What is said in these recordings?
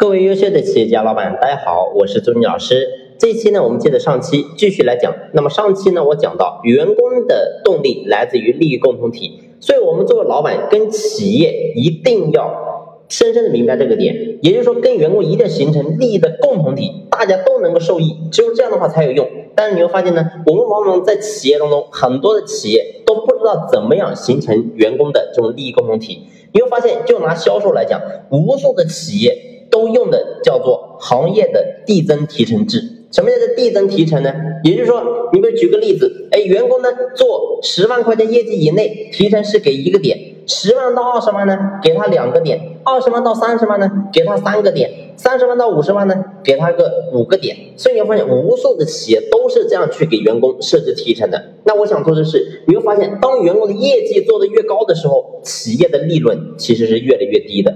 各位优秀的企业家老板，大家好，我是朱军老师。这一期呢，我们接着上期继续来讲。那么上期呢，我讲到员工的动力来自于利益共同体，所以我们作为老板跟企业一定要深深的明白这个点，也就是说跟员工一定要形成利益的共同体，大家都能够受益，只有这样的话才有用。但是你会发现呢，我们往往在企业当中，很多的企业都不知道怎么样形成员工的这种利益共同体。你会发现，就拿销售来讲，无数的企业。都用的叫做行业的递增提成制。什么叫做递增提成呢？也就是说，你比如举个例子，哎，员工呢做十万块钱业绩以内，提成是给一个点；十万到二十万呢，给他两个点；二十万到三十万呢，给他三个点；三十万到五十万呢，给他个五个点。所以你会发现，无数的企业都是这样去给员工设置提成的。那我想说的是，你会发现，当员工的业绩做得越高的时候，企业的利润其实是越来越低的。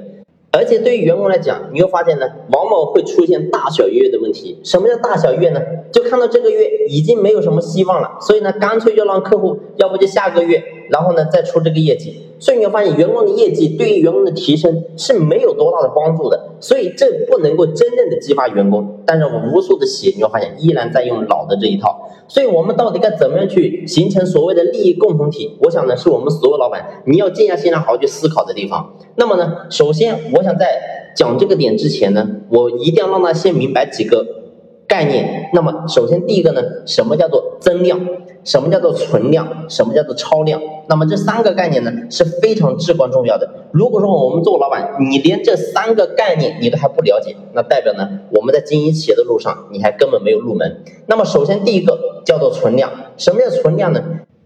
而且对于员工来讲，你会发现呢，往往会出现大小月的问题。什么叫大小月呢？就看到这个月已经没有什么希望了，所以呢，干脆就让客户，要不就下个月，然后呢再出这个业绩。所以你会发现，员工的业绩对于员工的提升是没有多大的帮助的，所以这不能够真正的激发员工。但是无数的企业你会发现依然在用老的这一套。所以我们到底该怎么样去形成所谓的利益共同体？我想呢，是我们所有老板你要静下心来好好去思考的地方。那么呢，首先我想在讲这个点之前呢，我一定要让他先明白几个。概念，那么首先第一个呢，什么叫做增量？什么叫做存量？什么叫做超量？那么这三个概念呢是非常至关重要的。如果说我们做老板，你连这三个概念你都还不了解，那代表呢我们在经营企业的路上你还根本没有入门。那么首先第一个叫做存量，什么叫存量呢？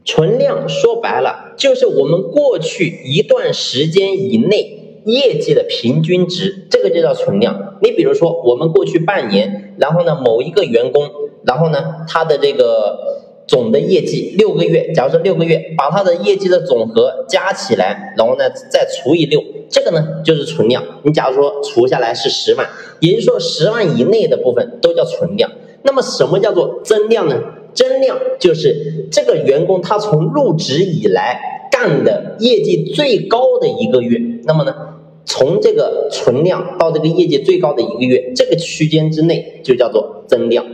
存量说白了就是我们过去一段时间以内。业绩的平均值，这个就叫存量。你比如说，我们过去半年，然后呢，某一个员工，然后呢，他的这个总的业绩六个月，假如说六个月，把他的业绩的总和加起来，然后呢再除以六，这个呢就是存量。你假如说除下来是十万，也就是说十万以内的部分都叫存量。那么什么叫做增量呢？增量就是这个员工他从入职以来干的业绩最高的一个月，那么呢？从这个存量到这个业绩最高的一个月，这个区间之内就叫做增量。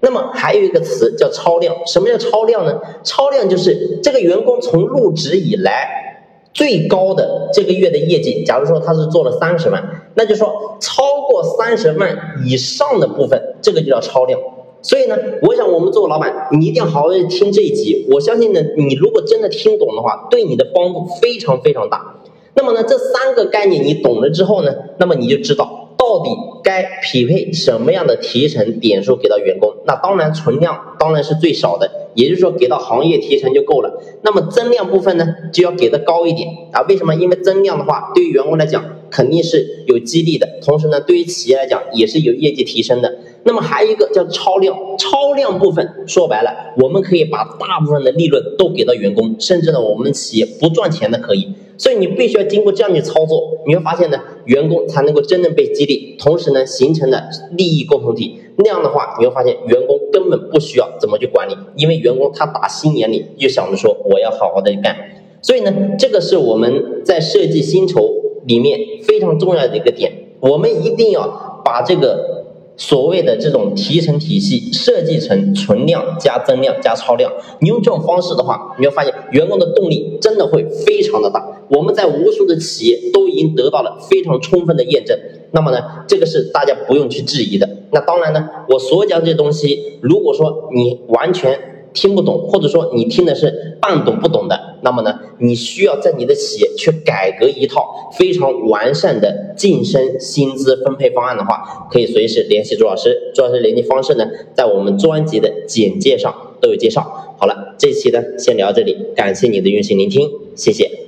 那么还有一个词叫超量。什么叫超量呢？超量就是这个员工从入职以来最高的这个月的业绩。假如说他是做了三十万，那就说超过三十万以上的部分，这个就叫超量。所以呢，我想我们作为老板，你一定要好好听这一集。我相信呢，你如果真的听懂的话，对你的帮助非常非常大。那么呢，这三个概念你懂了之后呢，那么你就知道到底该匹配什么样的提成点数给到员工。那当然存量当然是最少的，也就是说给到行业提成就够了。那么增量部分呢，就要给的高一点啊。为什么？因为增量的话，对于员工来讲肯定是有激励的，同时呢，对于企业来讲也是有业绩提升的。那么还有一个叫超量，超量部分说白了，我们可以把大部分的利润都给到员工，甚至呢，我们企业不赚钱的可以。所以你必须要经过这样的操作，你会发现呢，员工才能够真正被激励，同时呢，形成了利益共同体。那样的话，你会发现员工根本不需要怎么去管理，因为员工他打心眼里就想着说我要好好的干。所以呢，这个是我们在设计薪酬里面非常重要的一个点，我们一定要把这个。所谓的这种提成体系设计成存量加增量加超量，你用这种方式的话，你会发现员工的动力真的会非常的大。我们在无数的企业都已经得到了非常充分的验证。那么呢，这个是大家不用去质疑的。那当然呢，我所讲这些东西，如果说你完全。听不懂，或者说你听的是半懂不懂的，那么呢，你需要在你的企业去改革一套非常完善的晋升薪资分配方案的话，可以随时联系朱老师。朱老师联系方式呢，在我们专辑的简介上都有介绍。好了，这期呢先聊到这里，感谢你的用心聆听，谢谢。